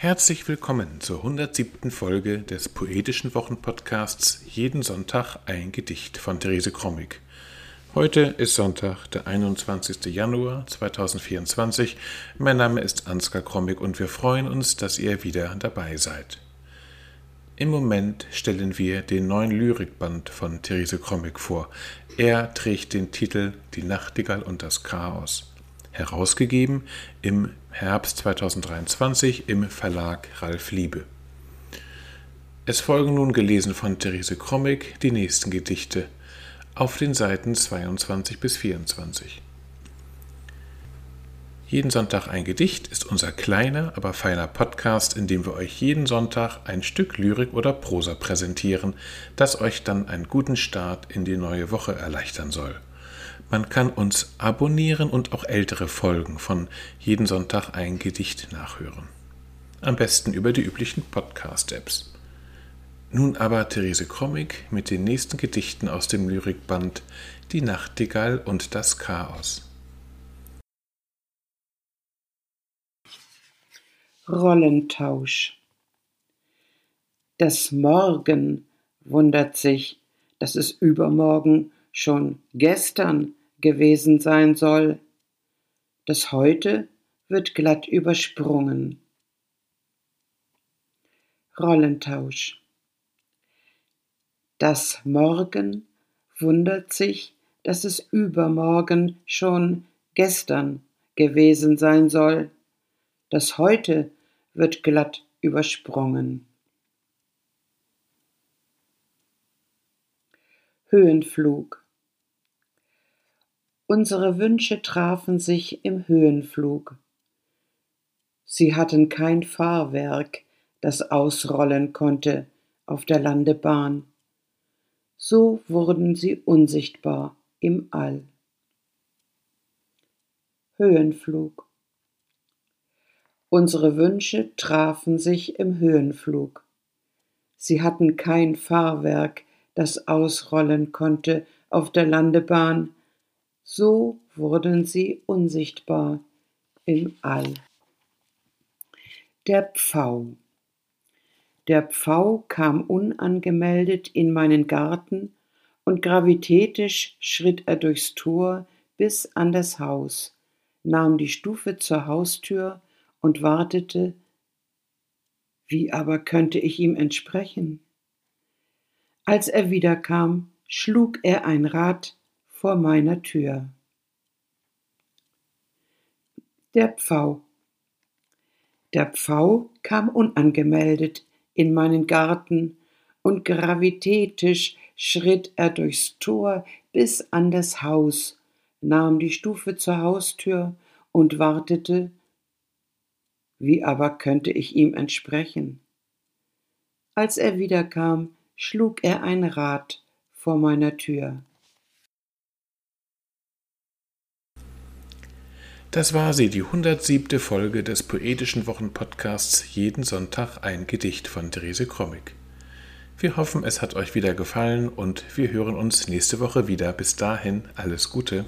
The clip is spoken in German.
Herzlich willkommen zur 107. Folge des Poetischen Wochenpodcasts Jeden Sonntag ein Gedicht von Therese Krommig. Heute ist Sonntag, der 21. Januar 2024. Mein Name ist Ansgar Krommig und wir freuen uns, dass ihr wieder dabei seid. Im Moment stellen wir den neuen Lyrikband von Therese Krommig vor. Er trägt den Titel Die Nachtigall und das Chaos. Herausgegeben im Herbst 2023 im Verlag Ralf Liebe. Es folgen nun gelesen von Therese Krommig die nächsten Gedichte auf den Seiten 22 bis 24. Jeden Sonntag ein Gedicht ist unser kleiner, aber feiner Podcast, in dem wir euch jeden Sonntag ein Stück Lyrik oder Prosa präsentieren, das euch dann einen guten Start in die neue Woche erleichtern soll. Man kann uns abonnieren und auch ältere Folgen von Jeden Sonntag ein Gedicht nachhören. Am besten über die üblichen Podcast-Apps. Nun aber Therese Krommig mit den nächsten Gedichten aus dem Lyrikband Die Nachtigall und das Chaos. Rollentausch Das Morgen wundert sich, dass es übermorgen schon gestern gewesen sein soll. Das Heute wird glatt übersprungen. Rollentausch. Das Morgen wundert sich, dass es übermorgen schon gestern gewesen sein soll. Das Heute wird glatt übersprungen. Höhenflug Unsere Wünsche trafen sich im Höhenflug. Sie hatten kein Fahrwerk, das ausrollen konnte auf der Landebahn. So wurden sie unsichtbar im All. Höhenflug Unsere Wünsche trafen sich im Höhenflug. Sie hatten kein Fahrwerk, das ausrollen konnte auf der Landebahn, so wurden sie unsichtbar im All. Der Pfau. Der Pfau kam unangemeldet in meinen Garten und gravitätisch schritt er durchs Tor bis an das Haus, nahm die Stufe zur Haustür und wartete. Wie aber könnte ich ihm entsprechen? Als er wiederkam, schlug er ein Rad vor meiner Tür. Der Pfau. Der Pfau kam unangemeldet in meinen Garten und gravitätisch schritt er durchs Tor bis an das Haus, nahm die Stufe zur Haustür und wartete. Wie aber könnte ich ihm entsprechen? Als er wiederkam, schlug er ein Rad vor meiner Tür. Das war sie, die 107. Folge des Poetischen Wochenpodcasts Jeden Sonntag ein Gedicht von Therese Krommig. Wir hoffen, es hat euch wieder gefallen und wir hören uns nächste Woche wieder. Bis dahin alles Gute.